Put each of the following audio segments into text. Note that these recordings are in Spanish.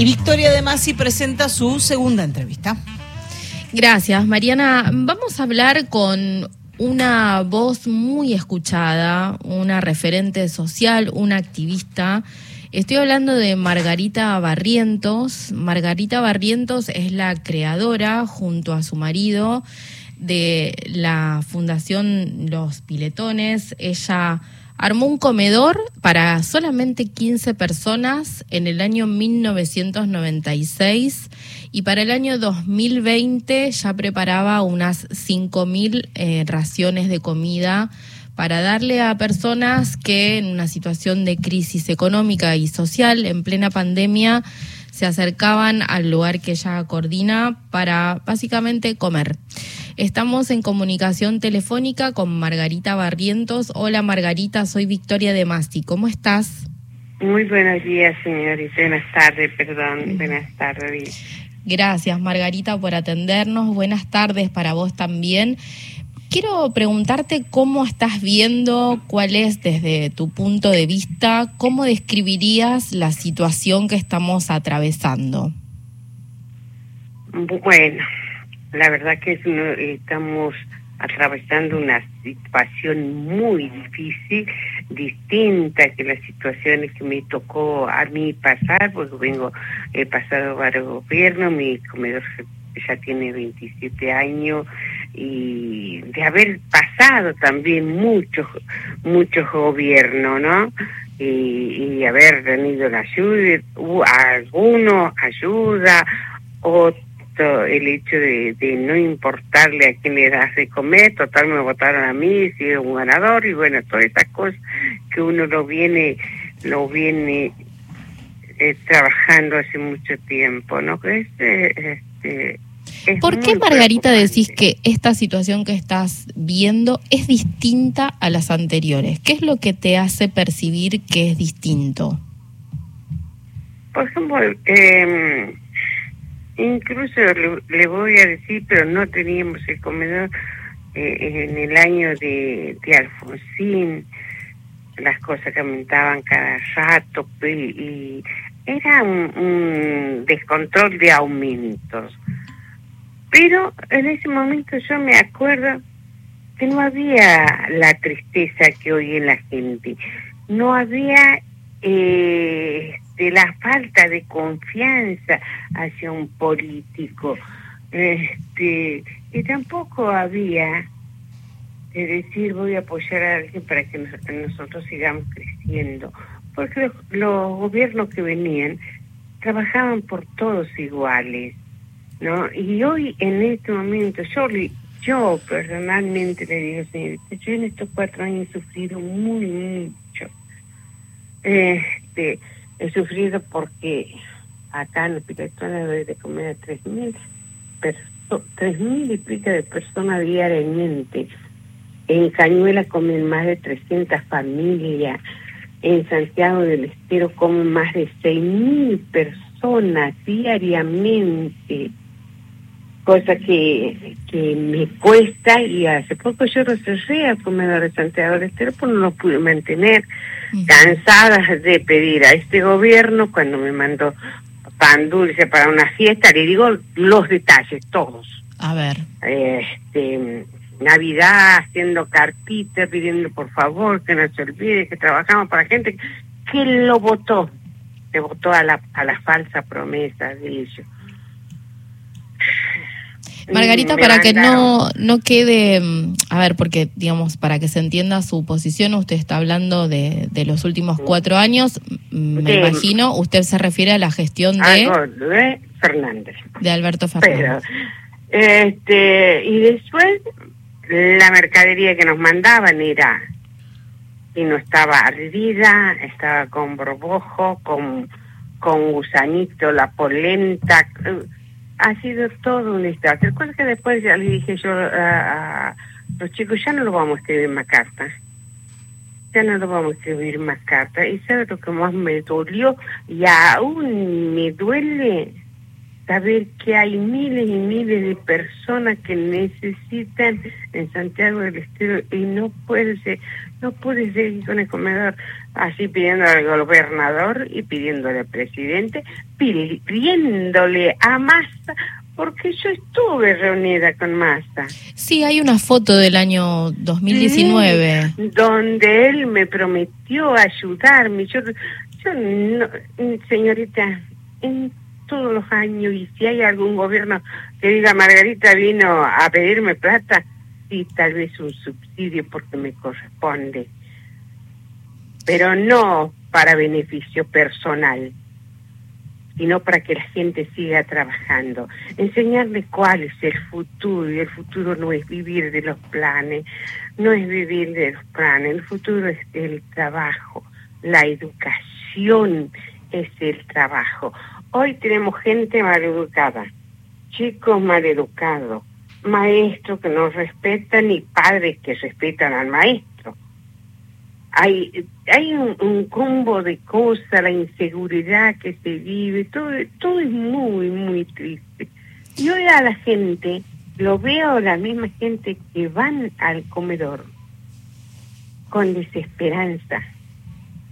Y Victoria de Masi presenta su segunda entrevista. Gracias, Mariana. Vamos a hablar con una voz muy escuchada, una referente social, una activista. Estoy hablando de Margarita Barrientos. Margarita Barrientos es la creadora, junto a su marido, de la Fundación Los Piletones. Ella armó un comedor para solamente 15 personas en el año 1996 y para el año 2020 ya preparaba unas 5.000 eh, raciones de comida para darle a personas que en una situación de crisis económica y social en plena pandemia se acercaban al lugar que ella coordina para básicamente comer. Estamos en comunicación telefónica con Margarita Barrientos. Hola Margarita, soy Victoria de Masti. ¿Cómo estás? Muy buenos días, señorita. Buenas tardes, perdón. Buenas tardes. Gracias, Margarita, por atendernos. Buenas tardes para vos también. Quiero preguntarte cómo estás viendo, cuál es desde tu punto de vista, cómo describirías la situación que estamos atravesando. Bueno, la verdad que estamos atravesando una situación muy difícil, distinta que las situaciones que me tocó a mí pasar, porque vengo, he pasado varios gobiernos, mi comedor ya tiene 27 años y de haber pasado también muchos, muchos gobiernos, ¿no? Y, y haber tenido la ayuda, algunos ayuda, otros el hecho de, no importarle a quién le das de comer, total me votaron a mí, si un ganador y bueno, todas esas cosas que uno lo viene, lo viene eh, trabajando hace mucho tiempo, ¿no? Este, ¿Por qué, Margarita, decís que esta situación que estás viendo es distinta a las anteriores? ¿Qué es lo que te hace percibir que es distinto? Por ejemplo, eh, Incluso le, voy a decir, pero no teníamos el comedor eh, en el año de, de Alfonsín, las cosas que aumentaban cada rato y, era un, descontrol de aumentos. Pero en ese momento yo me acuerdo que no había la tristeza que hoy en la gente, no había eh, de la falta de confianza hacia un político. Este, y tampoco había de decir voy a apoyar a alguien para que nosotros sigamos creciendo, porque los, gobiernos que venían trabajaban por todos iguales, ¿no? Y hoy en este momento yo yo personalmente le digo, señorita, yo en estos cuatro años he sufrido muy mucho. Este, he sufrido porque acá en la doy de comer a tres mil tres mil y pico de personas diariamente. En Cañuela comen más de 300 familias. En Santiago del Estero comen más de seis mil personas diariamente. Cosa que, que me cuesta y hace poco yo recerré al comedor de Santiago del Estero porque no lo pude mantener cansadas de pedir a este gobierno cuando me mandó pan dulce para una fiesta, le digo los detalles, todos. A ver. Este, Navidad, haciendo cartitas, pidiendo por favor que no se olvide que trabajamos para gente que lo votó, que votó a la, a la falsa promesa de ellos. Margarita, para que no, no quede, mm, a ver, porque digamos, para que se entienda su posición, usted está hablando de, de los últimos cuatro años, me imagino, usted se refiere a la gestión de... Fernández. De Alberto Fernández. este, y después la mercadería que nos mandaban era, y no estaba ardida, estaba con borbojo, con, con gusanito, la polenta ha sido todo un estado. Recuerda que después ya le dije yo a, los chicos, ya no lo vamos a escribir más cartas. Ya no lo vamos a escribir más cartas. Y sabes lo que más me dolió y aún me duele saber que hay miles y miles de personas que necesitan en Santiago del Estero y no puede ser. No pude seguir con el comedor así pidiendo al gobernador y pidiéndole al presidente, pidiéndole a Massa, porque yo estuve reunida con Massa. Sí, hay una foto del año 2019. donde él me prometió ayudarme. Yo, yo no, señorita, en todos los años, y si hay algún gobierno que diga Margarita vino a pedirme plata, sí, tal vez un subsidio porque me corresponde, pero no para beneficio personal, sino para que la gente siga trabajando, enseñarle cuál es el futuro, y el futuro no es vivir de los planes, no es vivir de los planes, el futuro es el trabajo, la educación es el trabajo. Hoy tenemos gente maleducada, chicos maleducados, maestros que no respetan y padres que respetan al maestro. Hay, hay un, un combo de cosas, la inseguridad que se vive, todo, todo es muy, muy triste. Y hoy a la gente, lo veo la misma gente que van al comedor con desesperanza,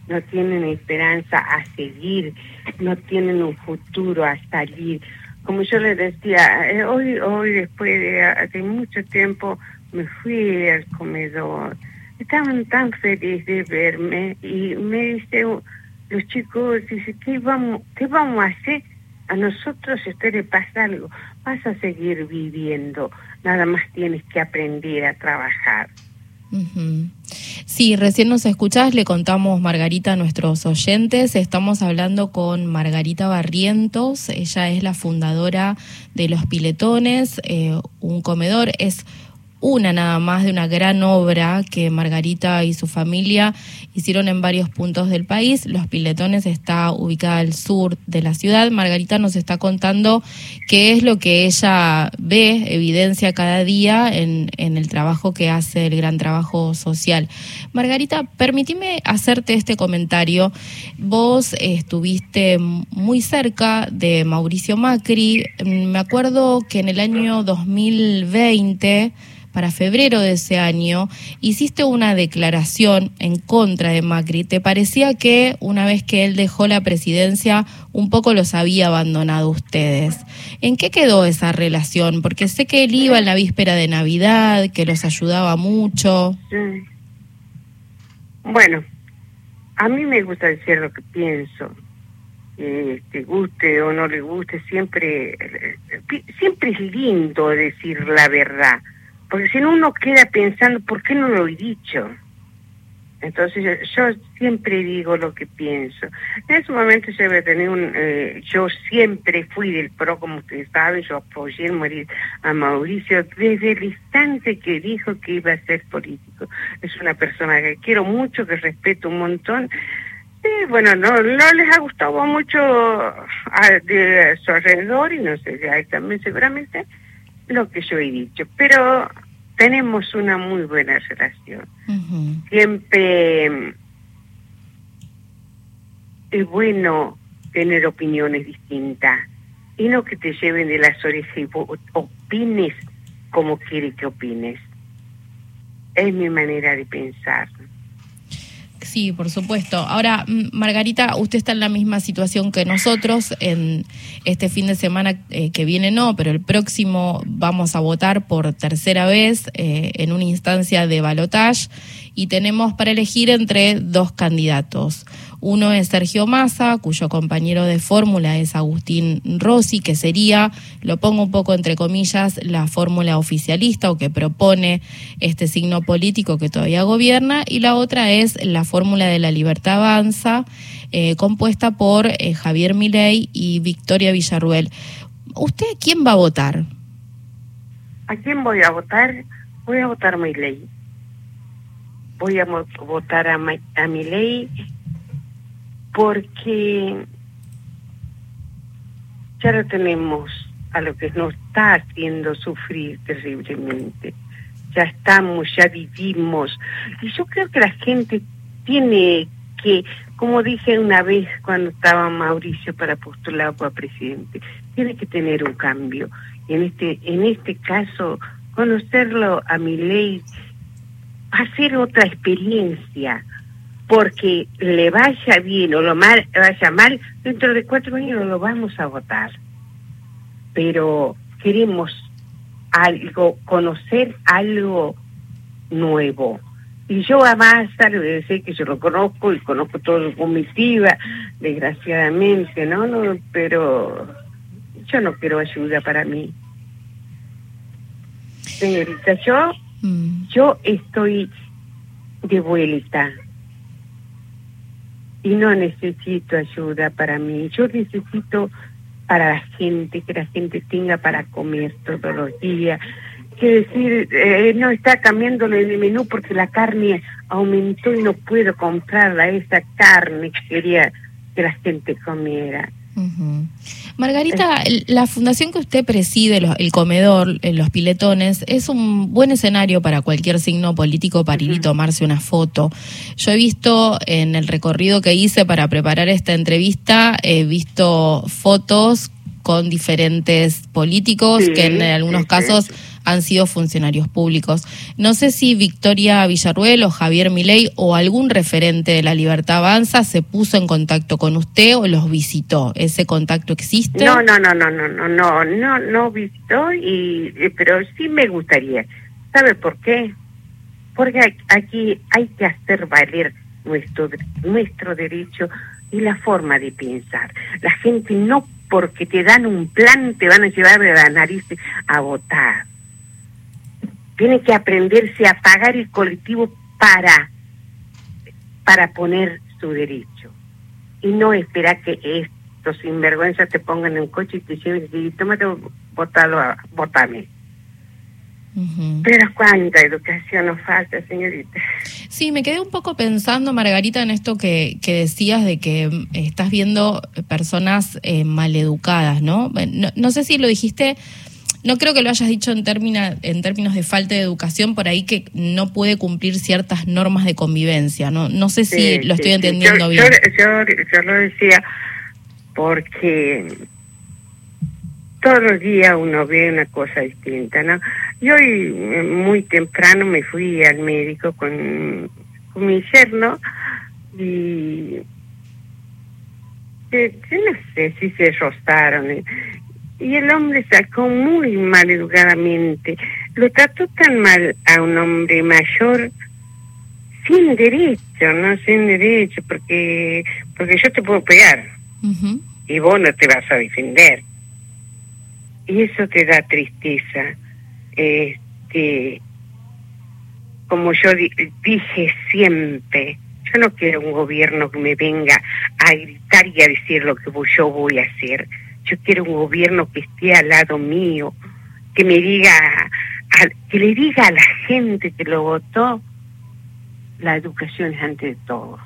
no tienen esperanza a seguir, no tienen un futuro a salir como yo les decía, eh, hoy, hoy después de, mucho tiempo me fui al comedor. Estaban tan felices de verme y me dice los chicos, dice, ¿qué vamos, qué vamos a hacer? A nosotros si a usted le pasa algo, vas a seguir viviendo, nada más tienes que aprender a trabajar. Sí, recién nos escuchás, le contamos Margarita a nuestros oyentes. Estamos hablando con Margarita Barrientos, ella es la fundadora de Los Piletones, eh, un comedor, es una nada más de una gran obra que Margarita y su familia hicieron en varios puntos del país. Los Piletones está ubicada al sur de la ciudad. Margarita nos está contando qué es lo que ella ve, evidencia cada día en, el trabajo que hace, el gran trabajo social. Margarita, permíteme hacerte este comentario. Vos estuviste muy cerca de Mauricio Macri. Me acuerdo que en el año 2020 para febrero de ese año, hiciste una declaración en contra de Macri. ¿Te parecía que una vez que él dejó la presidencia, un poco los había abandonado ustedes? ¿En qué quedó esa relación? Porque sé que él iba en la víspera de Navidad, que los ayudaba mucho. Bueno, a mí me gusta decir lo que pienso. Eh, te guste o no le guste, siempre, eh, siempre es lindo decir la verdad porque si no uno queda pensando, ¿por qué no lo he dicho? Entonces yo, siempre digo lo que pienso. En ese momento yo había tenido un, eh, yo siempre fui del PRO, como ustedes saben, yo apoyé morir a Mauricio desde el instante que dijo que iba a ser político. Es una persona que quiero mucho, que respeto un montón. Y bueno, no, no les ha gustado mucho a, de su alrededor y no sé, ya también seguramente lo que yo he dicho, pero tenemos una muy buena relación. Siempre mm, es bueno tener opiniones distintas y no que te lleven de las orejas y opines como quiere que opines. Es mi manera de pensar. Sí, por supuesto. Ahora, Margarita, usted está en la misma situación que nosotros. En este fin de semana eh, que viene no, pero el próximo vamos a votar por tercera vez eh, en una instancia de balotage y tenemos para elegir entre dos candidatos. Uno es Sergio Massa, cuyo compañero de fórmula es Agustín Rossi, que sería, lo pongo un poco entre comillas, la fórmula oficialista o que propone este signo político que todavía gobierna. Y la otra es la fórmula de la libertad avanza, eh, compuesta por eh, Javier Milei y Victoria Villarruel. ¿Usted quién va a votar? ¿A quién voy a votar? Voy a votar Milei. Voy a votar a, a Milei porque ya lo tenemos a lo que nos está haciendo sufrir terriblemente. Ya estamos, ya vivimos. Y yo creo que la gente tiene que, como dije una vez cuando estaba Mauricio para postular para presidente, tiene que tener un cambio. Y en este, en este caso, conocerlo a mi ley hacer otra experiencia, porque le vaya bien o lo mal, vaya mal, dentro de cuatro años lo vamos a votar. Pero queremos algo, conocer algo nuevo. Y yo a Massa le voy a que yo lo conozco y conozco todo su comitiva, desgraciadamente, ¿no? no Pero yo no quiero ayuda para mí. Señorita, yo, mm. yo estoy de vuelta y no necesito ayuda para mí. Yo necesito para la gente, que la gente tenga para comer todos los días. Que decir, eh, no está cambiando el menú porque la carne aumentó y no puedo comprarla, esa carne que quería que la gente comiera. Margarita, la fundación que usted preside, el comedor, los piletones, es un buen escenario para cualquier signo político para ir y tomarse una foto. Yo he visto en el recorrido que hice para preparar esta entrevista, he visto fotos con diferentes políticos que en algunos casos han sido funcionarios públicos. No sé si Victoria Villarruel o Javier Milei o algún referente de la Libertad Avanza se puso en contacto con usted o los visitó. ¿Ese contacto existe? No, no, no, no, no, no, no, no, no visitó y pero sí me gustaría. ¿Sabe por qué? Porque aquí hay que hacer valer nuestro nuestro derecho y la forma de pensar. La gente no porque te dan un plan te van a llevar de la nariz a votar tiene que aprenderse a pagar el colectivo para, para poner su derecho. Y no esperar que estos sinvergüenzas te pongan en coche y te lleven y tómate, botalo, botame. Pero cuánta educación nos falta, señorita. Sí, me quedé un poco pensando, Margarita, en esto que, que decías de que mm, estás viendo personas eh, maleducadas, ¿no? ¿no? No sé si lo dijiste no creo que lo hayas dicho en, términos, en términos de falta de educación, por ahí que no puede cumplir ciertas normas de convivencia. No, no sé si lo estoy entendiendo bien. Yo, lo decía porque todos los días uno ve una cosa distinta, ¿no? Yo hoy muy temprano me fui al médico con, con mi yerno y eh, yo no sé si se rostaron eh, y el hombre sacó muy mal educadamente. Lo trató tan mal a un hombre mayor sin derecho, no sin derecho, porque porque yo te puedo pegar y vos no te vas a defender. Y eso te da tristeza. Este, como yo dije siempre, yo no quiero un gobierno que me venga a gritar y a decir lo que yo voy a hacer yo quiero un gobierno que esté al lado mío, que me diga, que le diga a la gente que lo votó, la educación es ante todo.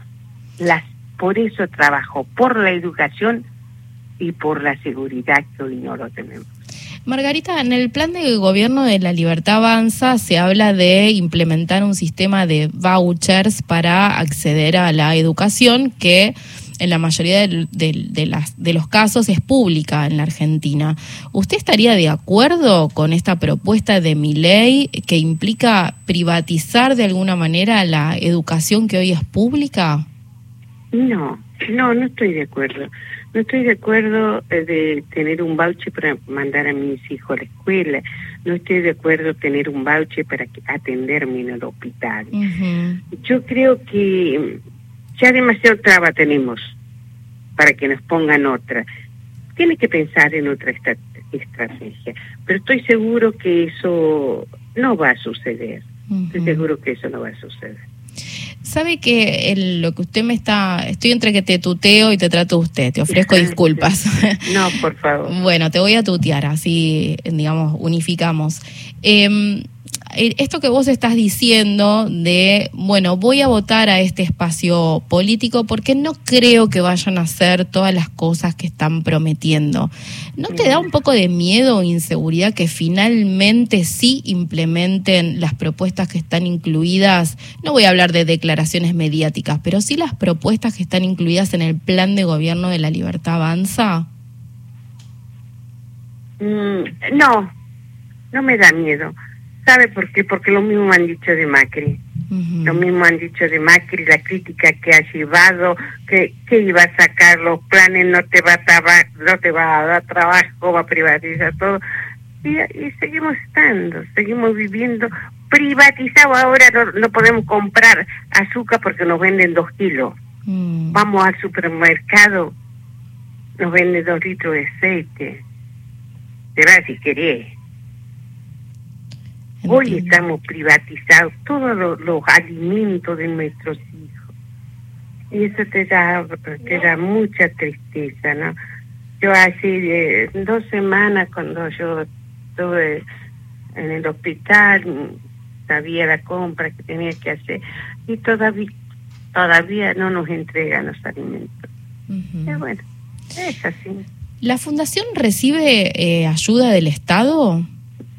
Las, por eso trabajo, por la educación y por la seguridad que hoy no lo tenemos. Margarita, en el plan de gobierno de la Libertad Avanza se habla de implementar un sistema de vouchers para acceder a la educación que en la mayoría de, las, de los casos es pública en la Argentina. ¿Usted estaría de acuerdo con esta propuesta de mi ley que implica privatizar de alguna manera la educación que hoy es pública? No, no, no estoy de acuerdo. No estoy de acuerdo eh, de tener un voucher para mandar a mis hijos a la escuela. No estoy de acuerdo tener un voucher para atenderme en el hospital. Yo creo que ya demasiado traba tenemos para que nos pongan otra. Tiene que pensar en otra estrategia, pero estoy seguro que eso no va a suceder. Estoy seguro que eso no va a suceder. Sabe que lo que usted me está, estoy entre que te tuteo y te trato usted, te ofrezco disculpas. No, por favor. bueno, te voy a tutear, así, digamos, unificamos. Eh, esto que vos estás diciendo de, bueno, voy a votar a este espacio político porque no creo que vayan a hacer todas las cosas que están prometiendo. ¿No te da un poco de miedo o inseguridad que finalmente sí implementen las propuestas que están incluidas? No voy a hablar de declaraciones mediáticas, pero sí las propuestas que están incluidas en el plan de gobierno de la libertad avanza. Mm, no, no me da miedo ¿Sabe por qué? Porque lo mismo han dicho de Macri. Lo mismo han dicho de Macri, la crítica que ha llevado, que, que iba a sacar los planes, no te va a, no te va a dar trabajo, va a privatizar todo. Y, seguimos estando, seguimos viviendo privatizado. Ahora no, podemos comprar azúcar porque nos venden dos kilos. Mm. Vamos al supermercado, nos venden dos litros de aceite. Te va si querés. Hoy estamos privatizados todos los, alimentos de nuestros hijos. Y eso te da, te da mucha tristeza, ¿no? Yo hace dos semanas cuando yo estuve en el hospital, sabía la compra que tenía que hacer y todavía todavía no nos entregan los alimentos. bueno, es así. ¿La fundación recibe eh, ayuda del Estado?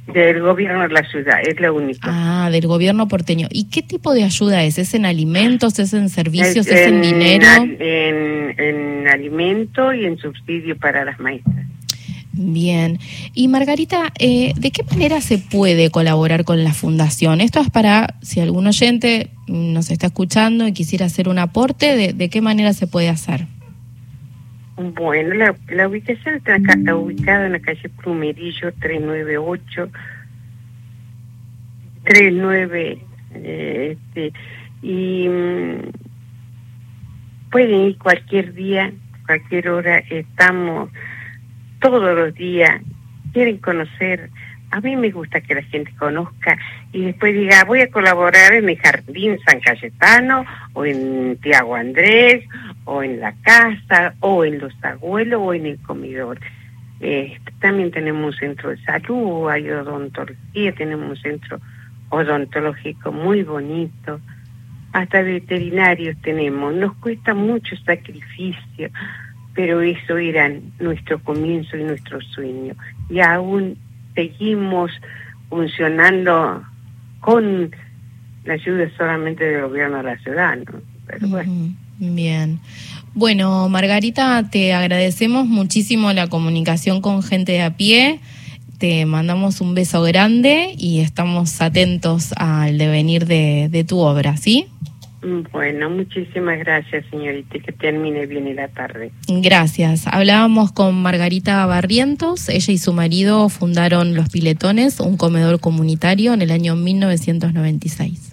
Del gobierno de la ciudad, es la única. Ah, del gobierno porteño. ¿Y qué tipo de ayuda es? ¿Es en alimentos, es en servicios, es, en, dinero? En, en alimento y en subsidio para las maestras. Bien. Y Margarita, eh, ¿de qué manera se puede colaborar con la fundación? Esto es para, si algún oyente nos está escuchando y quisiera hacer un aporte, ¿de, qué manera se puede hacer? Bueno, la, la ubicación está ubicada en la calle Plumerillo 398, 39, eh, este, y mm, pueden ir cualquier día, cualquier hora, estamos todos los días, quieren conocer. A mí me gusta que la gente conozca y después diga, voy a colaborar en el Jardín San Cayetano o en Tiago Andrés o en la casa o en los abuelos o en el comedor. Este, también tenemos un centro de salud, hay odontología, tenemos un centro odontológico muy bonito, hasta veterinarios tenemos. Nos cuesta mucho sacrificio, pero eso era nuestro comienzo y nuestro sueño. Y aún seguimos funcionando con la ayuda solamente del gobierno de la ciudad, Pero bueno. Bien. Bueno, Margarita, te agradecemos muchísimo la comunicación con gente de a pie. Te mandamos un beso grande y estamos atentos al devenir de, de tu obra, ¿sí? Bueno, muchísimas gracias, señorita, que termine bien la tarde. Gracias. Hablábamos con Margarita Barrientos. Ella y su marido fundaron Los Piletones, un comedor comunitario, en el año 1996.